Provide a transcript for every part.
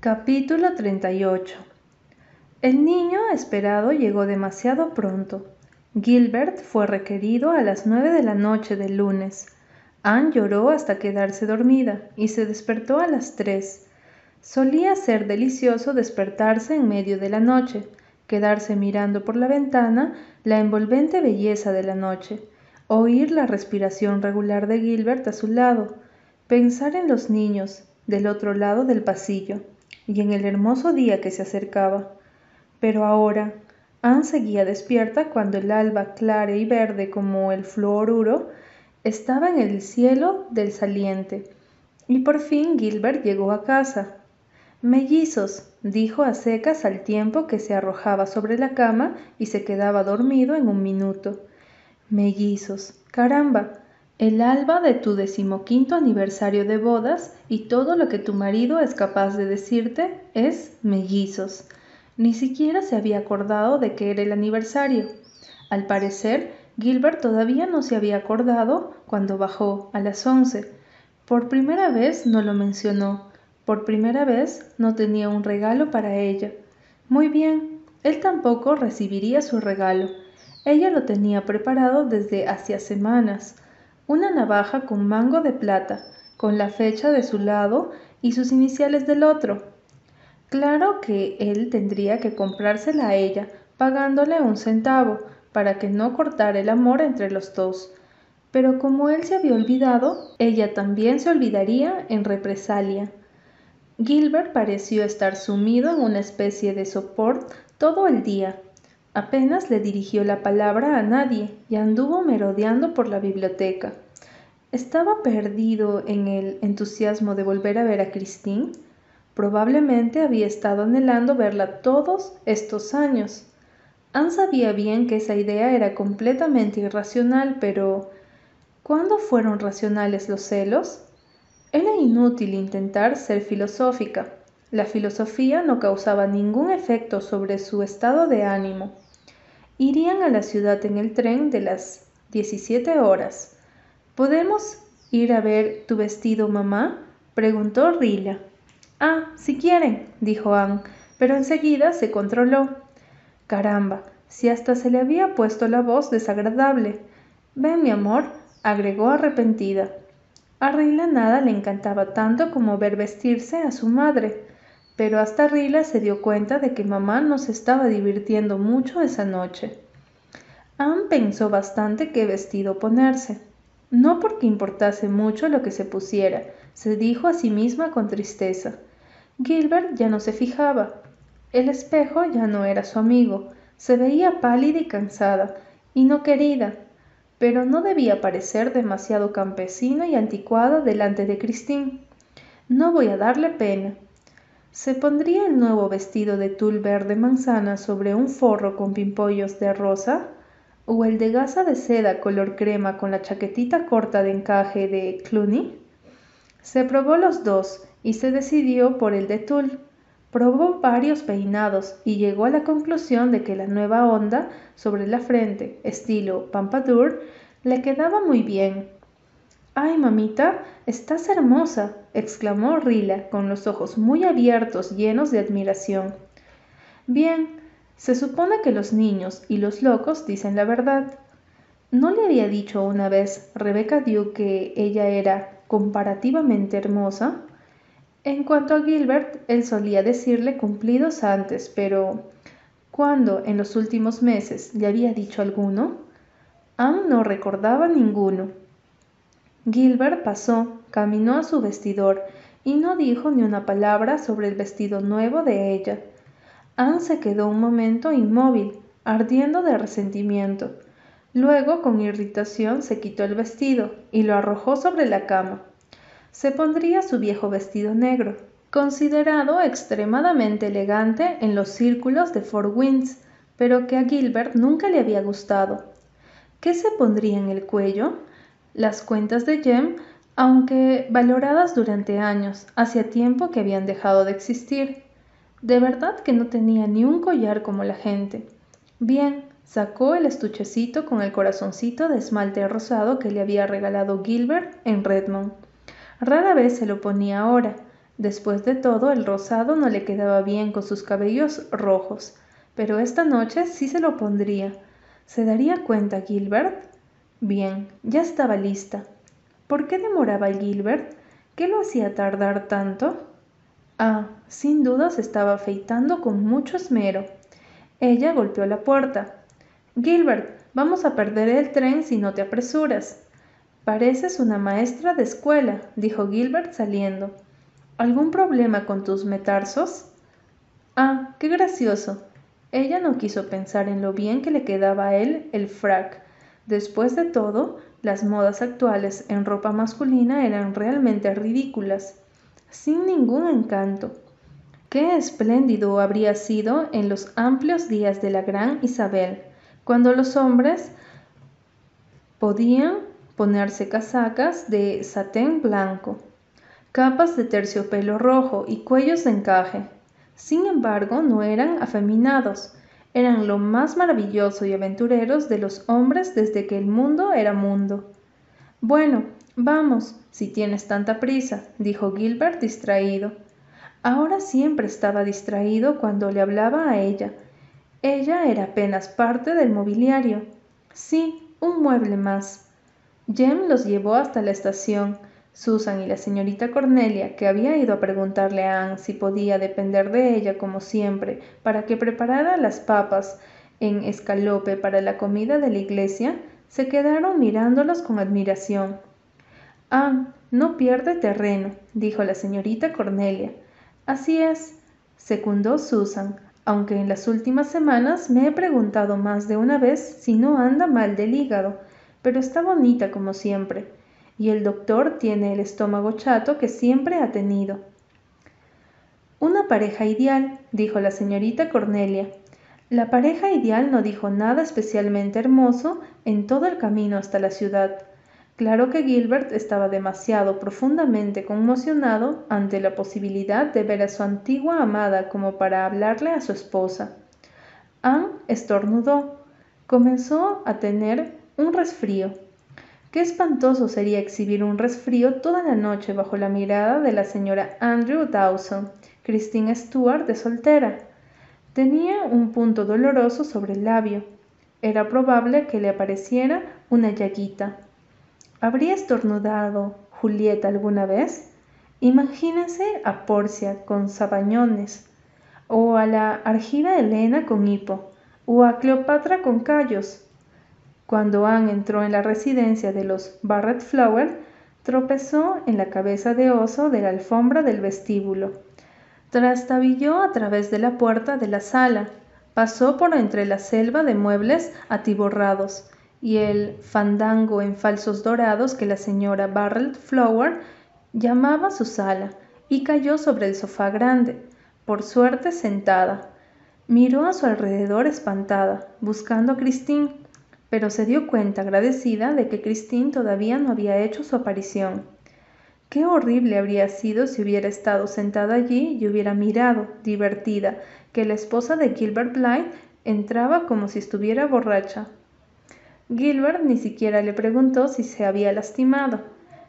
Capítulo 38 El niño esperado llegó demasiado pronto. Gilbert fue requerido a las nueve de la noche del lunes. Anne lloró hasta quedarse dormida y se despertó a las tres. Solía ser delicioso despertarse en medio de la noche, quedarse mirando por la ventana la envolvente belleza de la noche, oír la respiración regular de Gilbert a su lado, pensar en los niños del otro lado del pasillo y en el hermoso día que se acercaba. Pero ahora, Anne seguía despierta cuando el alba clara y verde como el fluoruro estaba en el cielo del saliente. Y por fin Gilbert llegó a casa. Mellizos, dijo a secas al tiempo que se arrojaba sobre la cama y se quedaba dormido en un minuto. Mellizos, caramba, el alba de tu decimoquinto aniversario de bodas y todo lo que tu marido es capaz de decirte es mellizos. Ni siquiera se había acordado de que era el aniversario. Al parecer, Gilbert todavía no se había acordado cuando bajó a las once. Por primera vez no lo mencionó. Por primera vez no tenía un regalo para ella. Muy bien, él tampoco recibiría su regalo. Ella lo tenía preparado desde hacía semanas una navaja con mango de plata, con la fecha de su lado y sus iniciales del otro. Claro que él tendría que comprársela a ella, pagándole un centavo, para que no cortara el amor entre los dos. Pero como él se había olvidado, ella también se olvidaría en represalia. Gilbert pareció estar sumido en una especie de sopor todo el día, Apenas le dirigió la palabra a nadie y anduvo merodeando por la biblioteca. ¿Estaba perdido en el entusiasmo de volver a ver a Christine? Probablemente había estado anhelando verla todos estos años. Anne sabía bien que esa idea era completamente irracional, pero ¿cuándo fueron racionales los celos? Era inútil intentar ser filosófica. La filosofía no causaba ningún efecto sobre su estado de ánimo. Irían a la ciudad en el tren de las 17 horas. ¿Podemos ir a ver tu vestido, mamá? preguntó Rilla. Ah, si quieren, dijo Anne, pero enseguida se controló. Caramba, si hasta se le había puesto la voz desagradable. Ven, mi amor, agregó arrepentida. A Rila nada le encantaba tanto como ver vestirse a su madre pero hasta Rila se dio cuenta de que mamá no se estaba divirtiendo mucho esa noche. Anne pensó bastante qué vestido ponerse. No porque importase mucho lo que se pusiera, se dijo a sí misma con tristeza. Gilbert ya no se fijaba. El espejo ya no era su amigo. Se veía pálida y cansada, y no querida, pero no debía parecer demasiado campesina y anticuada delante de Christine. No voy a darle pena, ¿Se pondría el nuevo vestido de tul verde manzana sobre un forro con pimpollos de rosa? ¿O el de gasa de seda color crema con la chaquetita corta de encaje de Cluny? Se probó los dos y se decidió por el de tul. Probó varios peinados y llegó a la conclusión de que la nueva onda sobre la frente, estilo Pampadour, le quedaba muy bien Ay, mamita, estás hermosa, exclamó Rila, con los ojos muy abiertos, llenos de admiración. Bien, se supone que los niños y los locos dicen la verdad. ¿No le había dicho una vez Rebecca Duke que ella era comparativamente hermosa? En cuanto a Gilbert, él solía decirle cumplidos antes, pero ¿cuándo en los últimos meses le había dicho alguno? Aún no recordaba ninguno. Gilbert pasó, caminó a su vestidor y no dijo ni una palabra sobre el vestido nuevo de ella. Anne se quedó un momento inmóvil, ardiendo de resentimiento. Luego, con irritación, se quitó el vestido y lo arrojó sobre la cama. Se pondría su viejo vestido negro, considerado extremadamente elegante en los círculos de Fort Winds, pero que a Gilbert nunca le había gustado. ¿Qué se pondría en el cuello? Las cuentas de Jem, aunque valoradas durante años, hacía tiempo que habían dejado de existir. De verdad que no tenía ni un collar como la gente. Bien, sacó el estuchecito con el corazoncito de esmalte rosado que le había regalado Gilbert en Redmond. Rara vez se lo ponía ahora. Después de todo, el rosado no le quedaba bien con sus cabellos rojos, pero esta noche sí se lo pondría. ¿Se daría cuenta Gilbert? Bien, ya estaba lista. ¿Por qué demoraba Gilbert? ¿Qué lo hacía tardar tanto? Ah, sin duda se estaba afeitando con mucho esmero. Ella golpeó la puerta. Gilbert, vamos a perder el tren si no te apresuras. Pareces una maestra de escuela, dijo Gilbert saliendo. ¿Algún problema con tus metarsos? Ah, qué gracioso. Ella no quiso pensar en lo bien que le quedaba a él el frac. Después de todo, las modas actuales en ropa masculina eran realmente ridículas, sin ningún encanto. Qué espléndido habría sido en los amplios días de la gran Isabel, cuando los hombres podían ponerse casacas de satén blanco, capas de terciopelo rojo y cuellos de encaje. Sin embargo, no eran afeminados, eran lo más maravilloso y aventureros de los hombres desde que el mundo era mundo. Bueno, vamos, si tienes tanta prisa, dijo Gilbert distraído. Ahora siempre estaba distraído cuando le hablaba a ella. Ella era apenas parte del mobiliario. Sí, un mueble más. Jem los llevó hasta la estación. Susan y la señorita Cornelia, que había ido a preguntarle a Anne si podía depender de ella como siempre para que preparara las papas en escalope para la comida de la iglesia, se quedaron mirándolos con admiración. Anne, no pierde terreno, dijo la señorita Cornelia. Así es, secundó Susan, aunque en las últimas semanas me he preguntado más de una vez si no anda mal del hígado, pero está bonita como siempre, y el doctor tiene el estómago chato que siempre ha tenido. Una pareja ideal, dijo la señorita Cornelia. La pareja ideal no dijo nada especialmente hermoso en todo el camino hasta la ciudad. Claro que Gilbert estaba demasiado profundamente conmocionado ante la posibilidad de ver a su antigua amada como para hablarle a su esposa. Anne estornudó. Comenzó a tener un resfrío. Qué espantoso sería exhibir un resfrío toda la noche bajo la mirada de la señora Andrew Dawson, Christine Stuart de soltera. Tenía un punto doloroso sobre el labio. Era probable que le apareciera una llaguita. ¿Habría estornudado Julieta alguna vez? Imagínense a Porcia con sabañones, o a la Argira Elena con hipo, o a Cleopatra con callos. Cuando Anne entró en la residencia de los Barrett Flower, tropezó en la cabeza de oso de la alfombra del vestíbulo. Trastabilló a través de la puerta de la sala, pasó por entre la selva de muebles atiborrados, y el fandango en falsos dorados que la señora Barrett Flower llamaba su sala, y cayó sobre el sofá grande, por suerte sentada. Miró a su alrededor espantada, buscando a Christine, pero se dio cuenta agradecida de que Christine todavía no había hecho su aparición. Qué horrible habría sido si hubiera estado sentada allí y hubiera mirado, divertida, que la esposa de Gilbert Blythe entraba como si estuviera borracha, Gilbert ni siquiera le preguntó si se había lastimado.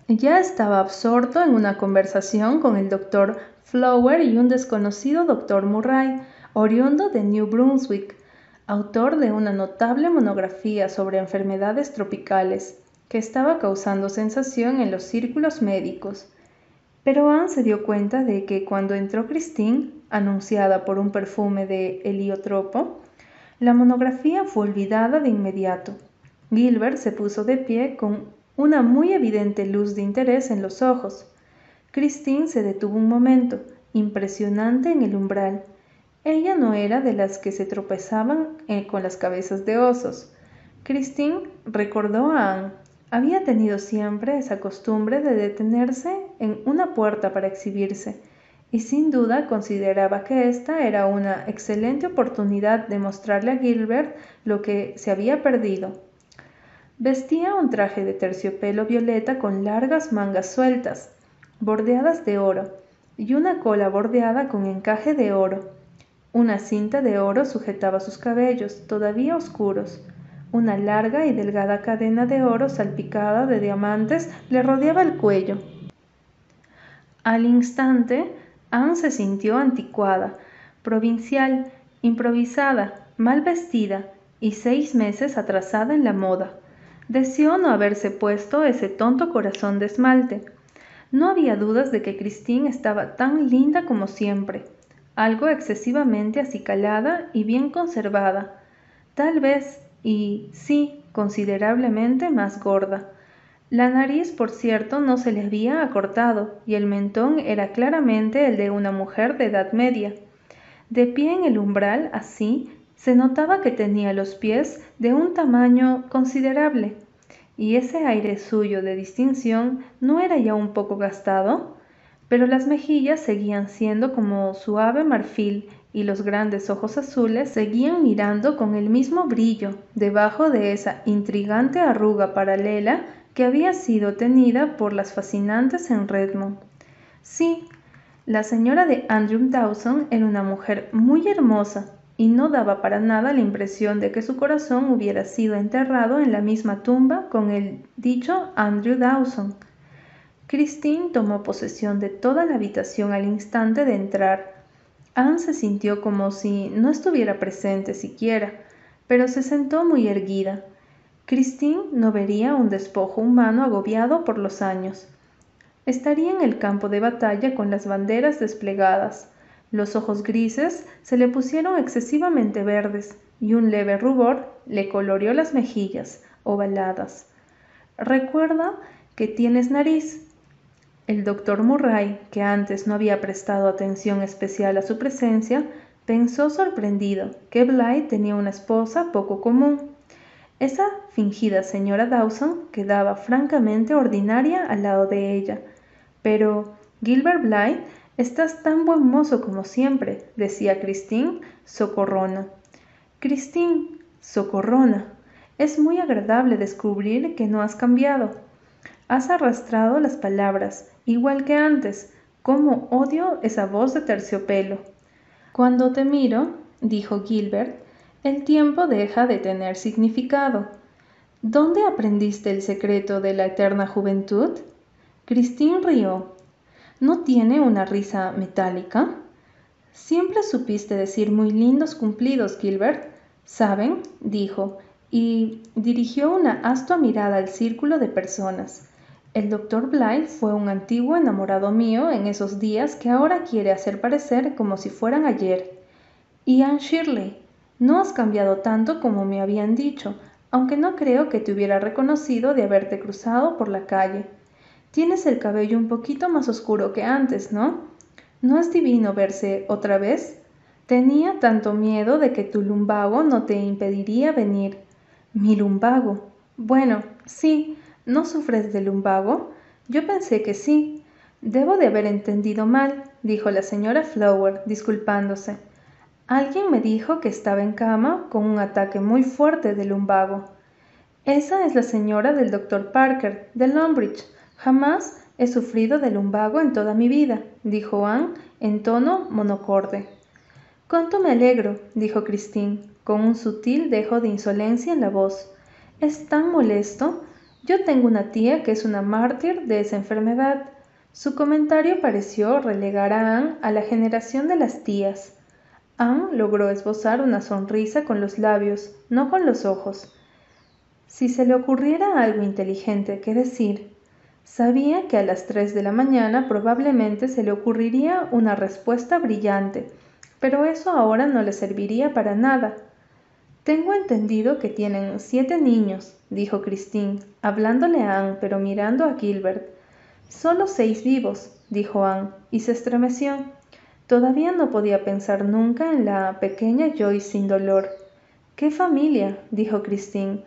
Ya estaba absorto en una conversación con el doctor Flower y un desconocido doctor Murray, oriundo de New Brunswick, autor de una notable monografía sobre enfermedades tropicales, que estaba causando sensación en los círculos médicos. Pero Anne se dio cuenta de que cuando entró Christine, anunciada por un perfume de heliotropo, la monografía fue olvidada de inmediato. Gilbert se puso de pie con una muy evidente luz de interés en los ojos. Christine se detuvo un momento, impresionante en el umbral. Ella no era de las que se tropezaban eh, con las cabezas de osos. Christine recordó a Anne. Había tenido siempre esa costumbre de detenerse en una puerta para exhibirse, y sin duda consideraba que esta era una excelente oportunidad de mostrarle a Gilbert lo que se había perdido, Vestía un traje de terciopelo violeta con largas mangas sueltas, bordeadas de oro, y una cola bordeada con encaje de oro. Una cinta de oro sujetaba sus cabellos, todavía oscuros. Una larga y delgada cadena de oro salpicada de diamantes le rodeaba el cuello. Al instante, Anne se sintió anticuada, provincial, improvisada, mal vestida y seis meses atrasada en la moda. Deseó no haberse puesto ese tonto corazón de esmalte. No había dudas de que Christine estaba tan linda como siempre, algo excesivamente acicalada y bien conservada, tal vez, y sí, considerablemente más gorda. La nariz, por cierto, no se le había acortado, y el mentón era claramente el de una mujer de edad media. De pie en el umbral, así, se notaba que tenía los pies de un tamaño considerable, y ese aire suyo de distinción no era ya un poco gastado, pero las mejillas seguían siendo como suave marfil y los grandes ojos azules seguían mirando con el mismo brillo debajo de esa intrigante arruga paralela que había sido tenida por las fascinantes en Redmond. Sí, la señora de Andrew Dawson era una mujer muy hermosa y no daba para nada la impresión de que su corazón hubiera sido enterrado en la misma tumba con el dicho Andrew Dawson. Christine tomó posesión de toda la habitación al instante de entrar. Anne se sintió como si no estuviera presente siquiera, pero se sentó muy erguida. Christine no vería un despojo humano agobiado por los años. Estaría en el campo de batalla con las banderas desplegadas, los ojos grises se le pusieron excesivamente verdes y un leve rubor le coloreó las mejillas, ovaladas. Recuerda que tienes nariz. El doctor Murray, que antes no había prestado atención especial a su presencia, pensó sorprendido que Blythe tenía una esposa poco común. Esa fingida señora Dawson quedaba francamente ordinaria al lado de ella, pero Gilbert Blythe Estás tan buen mozo como siempre, decía Christine, socorrona. Christine, socorrona, es muy agradable descubrir que no has cambiado. Has arrastrado las palabras, igual que antes. Cómo odio esa voz de terciopelo. Cuando te miro, dijo Gilbert, el tiempo deja de tener significado. ¿Dónde aprendiste el secreto de la eterna juventud? Christine rió ¿No tiene una risa metálica? Siempre supiste decir muy lindos cumplidos, Gilbert. ¿Saben? dijo, y dirigió una astua mirada al círculo de personas. El doctor Blythe fue un antiguo enamorado mío en esos días que ahora quiere hacer parecer como si fueran ayer. Y Anne Shirley, no has cambiado tanto como me habían dicho, aunque no creo que te hubiera reconocido de haberte cruzado por la calle. Tienes el cabello un poquito más oscuro que antes, ¿no? ¿No es divino verse otra vez? Tenía tanto miedo de que tu lumbago no te impediría venir. Mi lumbago. Bueno, sí, ¿no sufres de lumbago? Yo pensé que sí. Debo de haber entendido mal, dijo la señora Flower, disculpándose. Alguien me dijo que estaba en cama con un ataque muy fuerte de lumbago. Esa es la señora del doctor Parker, de Lombridge. Jamás he sufrido de lumbago en toda mi vida, dijo Anne en tono monocorde. Cuánto me alegro, dijo Christine, con un sutil dejo de insolencia en la voz. Es tan molesto. Yo tengo una tía que es una mártir de esa enfermedad. Su comentario pareció relegar a Anne a la generación de las tías. Anne logró esbozar una sonrisa con los labios, no con los ojos. Si se le ocurriera algo inteligente que decir, Sabía que a las tres de la mañana probablemente se le ocurriría una respuesta brillante, pero eso ahora no le serviría para nada. Tengo entendido que tienen siete niños, dijo Christine, hablándole a Anne, pero mirando a Gilbert. Solo seis vivos, dijo Anne, y se estremeció. Todavía no podía pensar nunca en la pequeña Joyce sin dolor. ¡Qué familia! dijo Christine.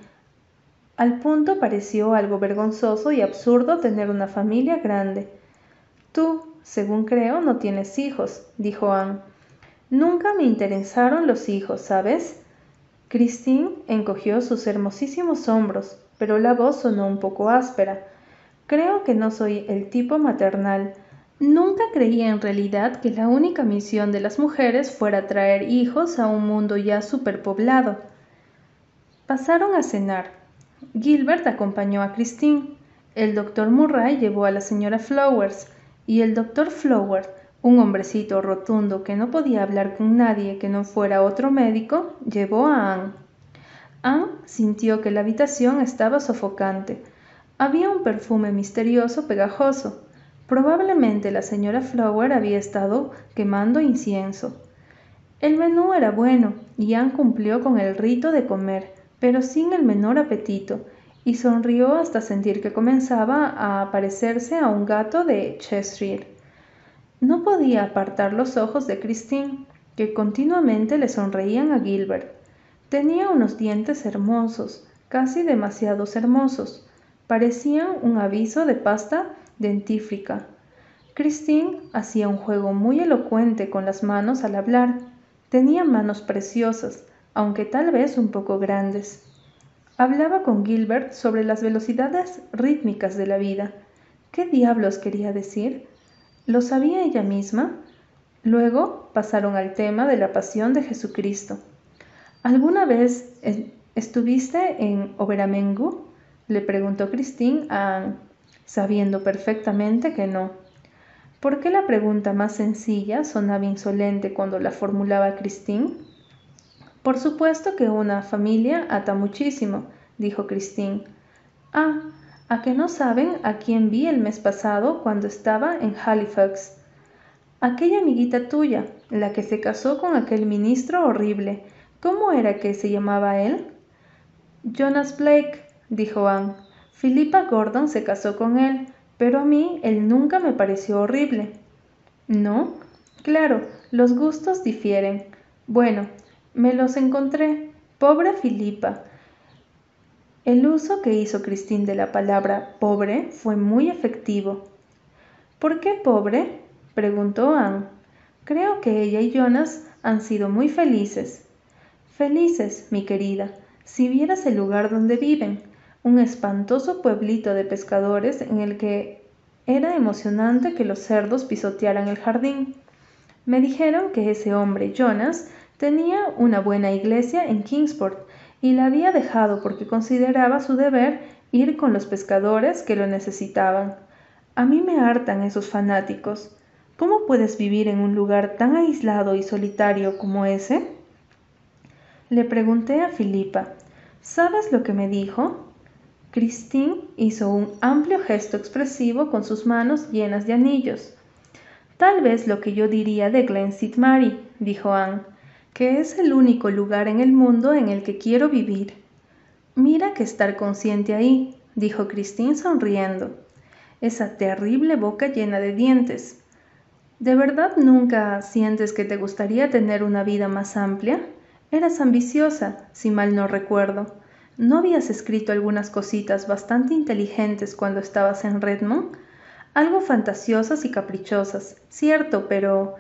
Al punto pareció algo vergonzoso y absurdo tener una familia grande. Tú, según creo, no tienes hijos, dijo Anne. Nunca me interesaron los hijos, ¿sabes? Christine encogió sus hermosísimos hombros, pero la voz sonó un poco áspera. Creo que no soy el tipo maternal. Nunca creí en realidad que la única misión de las mujeres fuera traer hijos a un mundo ya superpoblado. Pasaron a cenar. Gilbert acompañó a Christine. El doctor Murray llevó a la señora Flowers y el doctor Flower, un hombrecito rotundo que no podía hablar con nadie que no fuera otro médico, llevó a Anne. Anne sintió que la habitación estaba sofocante. Había un perfume misterioso pegajoso. Probablemente la señora Flower había estado quemando incienso. El menú era bueno y Anne cumplió con el rito de comer, pero sin el menor apetito, y sonrió hasta sentir que comenzaba a parecerse a un gato de Cheshire. No podía apartar los ojos de Christine, que continuamente le sonreían a Gilbert. Tenía unos dientes hermosos, casi demasiados hermosos. Parecían un aviso de pasta dentífrica. Christine hacía un juego muy elocuente con las manos al hablar. Tenía manos preciosas, aunque tal vez un poco grandes. Hablaba con Gilbert sobre las velocidades rítmicas de la vida. ¿Qué diablos quería decir? ¿Lo sabía ella misma? Luego pasaron al tema de la pasión de Jesucristo. ¿Alguna vez estuviste en Oberamengu? le preguntó Christine a sabiendo perfectamente que no. ¿Por qué la pregunta más sencilla sonaba insolente cuando la formulaba Christine? Por supuesto que una familia ata muchísimo, dijo Christine. Ah, ¿a que no saben a quién vi el mes pasado cuando estaba en Halifax? Aquella amiguita tuya, la que se casó con aquel ministro horrible. ¿Cómo era que se llamaba él? Jonas Blake, dijo Anne. Philippa Gordon se casó con él, pero a mí él nunca me pareció horrible. ¿No? Claro, los gustos difieren. Bueno, me los encontré. Pobre Filipa. El uso que hizo Christine de la palabra pobre fue muy efectivo. ¿Por qué pobre? preguntó Anne. Creo que ella y Jonas han sido muy felices. Felices, mi querida, si vieras el lugar donde viven, un espantoso pueblito de pescadores en el que era emocionante que los cerdos pisotearan el jardín. Me dijeron que ese hombre, Jonas, Tenía una buena iglesia en Kingsport y la había dejado porque consideraba su deber ir con los pescadores que lo necesitaban. A mí me hartan esos fanáticos. ¿Cómo puedes vivir en un lugar tan aislado y solitario como ese? Le pregunté a Filipa. ¿Sabes lo que me dijo? Christine hizo un amplio gesto expresivo con sus manos llenas de anillos. Tal vez lo que yo diría de Glen. Mary, dijo Anne que es el único lugar en el mundo en el que quiero vivir. Mira que estar consciente ahí, dijo Christine sonriendo. Esa terrible boca llena de dientes. ¿De verdad nunca sientes que te gustaría tener una vida más amplia? Eras ambiciosa, si mal no recuerdo. ¿No habías escrito algunas cositas bastante inteligentes cuando estabas en Redmond? Algo fantasiosas y caprichosas, cierto, pero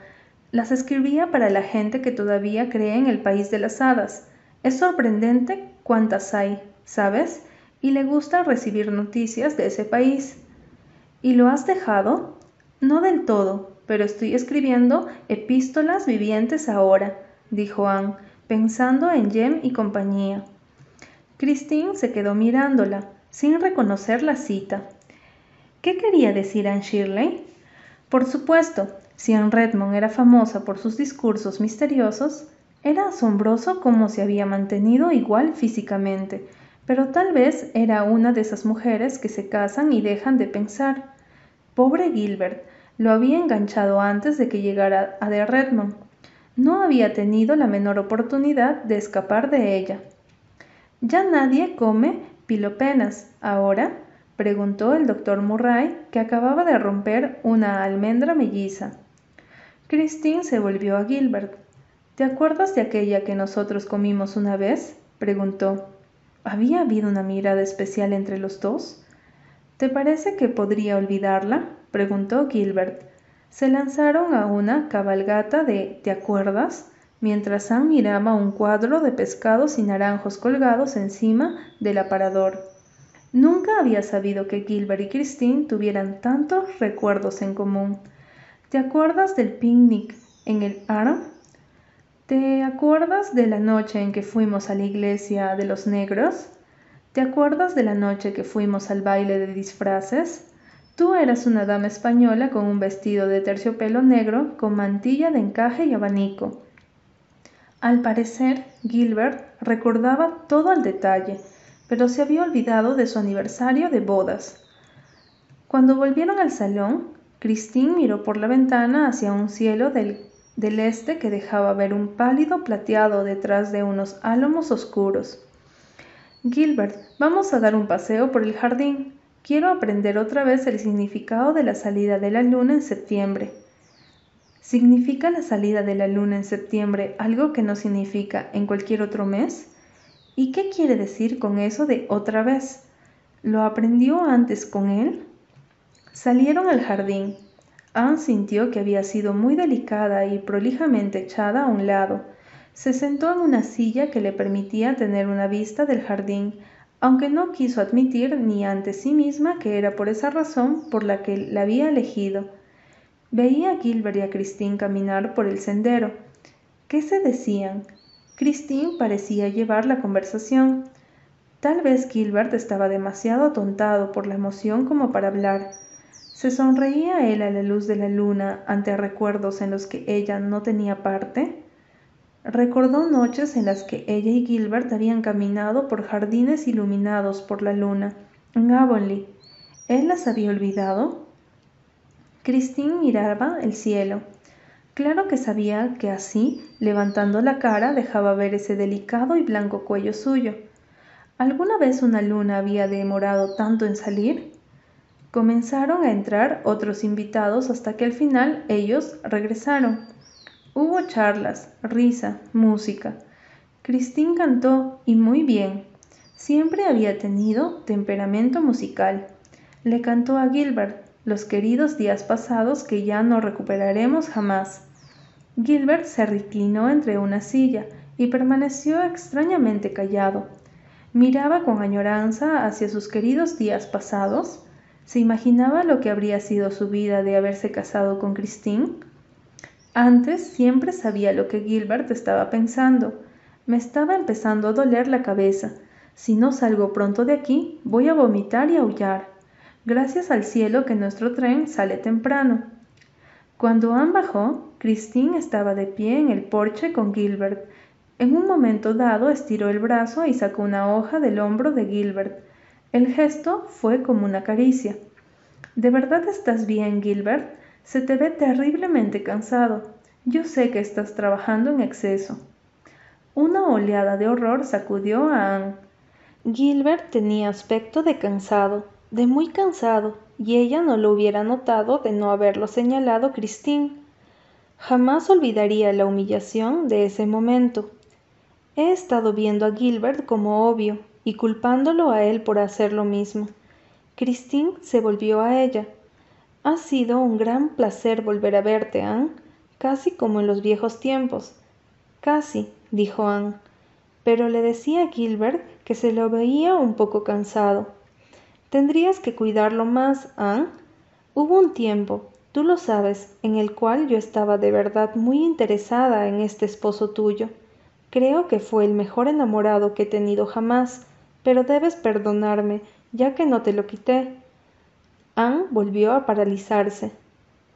las escribía para la gente que todavía cree en el país de las hadas. Es sorprendente cuántas hay, ¿sabes? Y le gusta recibir noticias de ese país. ¿Y lo has dejado? No del todo, pero estoy escribiendo epístolas vivientes ahora, dijo Anne, pensando en Jem y compañía. Christine se quedó mirándola, sin reconocer la cita. ¿Qué quería decir Anne Shirley? Por supuesto, si en Redmond era famosa por sus discursos misteriosos, era asombroso cómo se había mantenido igual físicamente, pero tal vez era una de esas mujeres que se casan y dejan de pensar. Pobre Gilbert, lo había enganchado antes de que llegara a de Redmond. No había tenido la menor oportunidad de escapar de ella. Ya nadie come pilopenas ahora, preguntó el doctor Murray, que acababa de romper una almendra melliza. Christine se volvió a Gilbert. ¿Te acuerdas de aquella que nosotros comimos una vez? preguntó. ¿Había habido una mirada especial entre los dos? ¿Te parece que podría olvidarla? preguntó Gilbert. Se lanzaron a una cabalgata de ¿te acuerdas? mientras Sam miraba un cuadro de pescados y naranjos colgados encima del aparador. Nunca había sabido que Gilbert y Christine tuvieran tantos recuerdos en común. ¿Te acuerdas del picnic en el Aro? ¿Te acuerdas de la noche en que fuimos a la iglesia de los negros? ¿Te acuerdas de la noche que fuimos al baile de disfraces? Tú eras una dama española con un vestido de terciopelo negro, con mantilla de encaje y abanico. Al parecer, Gilbert recordaba todo al detalle, pero se había olvidado de su aniversario de bodas. Cuando volvieron al salón, Christine miró por la ventana hacia un cielo del, del este que dejaba ver un pálido plateado detrás de unos álamos oscuros. Gilbert, vamos a dar un paseo por el jardín. Quiero aprender otra vez el significado de la salida de la luna en septiembre. ¿Significa la salida de la luna en septiembre algo que no significa en cualquier otro mes? ¿Y qué quiere decir con eso de otra vez? ¿Lo aprendió antes con él? Salieron al jardín. Anne sintió que había sido muy delicada y prolijamente echada a un lado. Se sentó en una silla que le permitía tener una vista del jardín, aunque no quiso admitir ni ante sí misma que era por esa razón por la que la había elegido. Veía a Gilbert y a Christine caminar por el sendero. ¿Qué se decían? Christine parecía llevar la conversación. Tal vez Gilbert estaba demasiado atontado por la emoción como para hablar. ¿Se sonreía él a la luz de la luna ante recuerdos en los que ella no tenía parte? Recordó noches en las que ella y Gilbert habían caminado por jardines iluminados por la luna, en. ¿Él las había olvidado? Christine miraba el cielo. Claro que sabía que así, levantando la cara, dejaba ver ese delicado y blanco cuello suyo. ¿Alguna vez una luna había demorado tanto en salir? Comenzaron a entrar otros invitados hasta que al final ellos regresaron. Hubo charlas, risa, música. Christine cantó y muy bien. Siempre había tenido temperamento musical. Le cantó a Gilbert los queridos días pasados que ya no recuperaremos jamás. Gilbert se reclinó entre una silla y permaneció extrañamente callado. Miraba con añoranza hacia sus queridos días pasados. ¿Se imaginaba lo que habría sido su vida de haberse casado con Christine? Antes siempre sabía lo que Gilbert estaba pensando. Me estaba empezando a doler la cabeza. Si no salgo pronto de aquí, voy a vomitar y aullar. Gracias al cielo que nuestro tren sale temprano. Cuando Anne bajó, Christine estaba de pie en el porche con Gilbert. En un momento dado estiró el brazo y sacó una hoja del hombro de Gilbert. El gesto fue como una caricia. ¿De verdad estás bien, Gilbert? Se te ve terriblemente cansado. Yo sé que estás trabajando en exceso. Una oleada de horror sacudió a Anne. Gilbert tenía aspecto de cansado, de muy cansado, y ella no lo hubiera notado de no haberlo señalado Christine. Jamás olvidaría la humillación de ese momento. He estado viendo a Gilbert como obvio y culpándolo a él por hacer lo mismo. Christine se volvió a ella. Ha sido un gran placer volver a verte, Anne, casi como en los viejos tiempos. Casi, dijo Anne, pero le decía a Gilbert que se lo veía un poco cansado. Tendrías que cuidarlo más, Anne. Hubo un tiempo, tú lo sabes, en el cual yo estaba de verdad muy interesada en este esposo tuyo. Creo que fue el mejor enamorado que he tenido jamás, pero debes perdonarme, ya que no te lo quité. Anne volvió a paralizarse.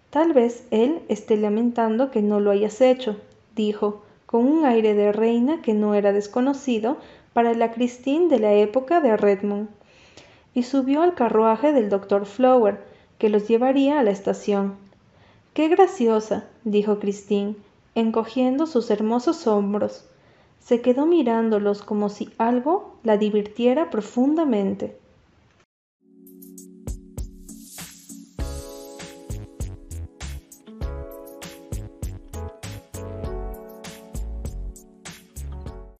Tal vez él esté lamentando que no lo hayas hecho, dijo, con un aire de reina que no era desconocido para la Christine de la época de Redmond, y subió al carruaje del doctor Flower, que los llevaría a la estación. Qué graciosa, dijo Christine, encogiendo sus hermosos hombros. Se quedó mirándolos como si algo la divirtiera profundamente.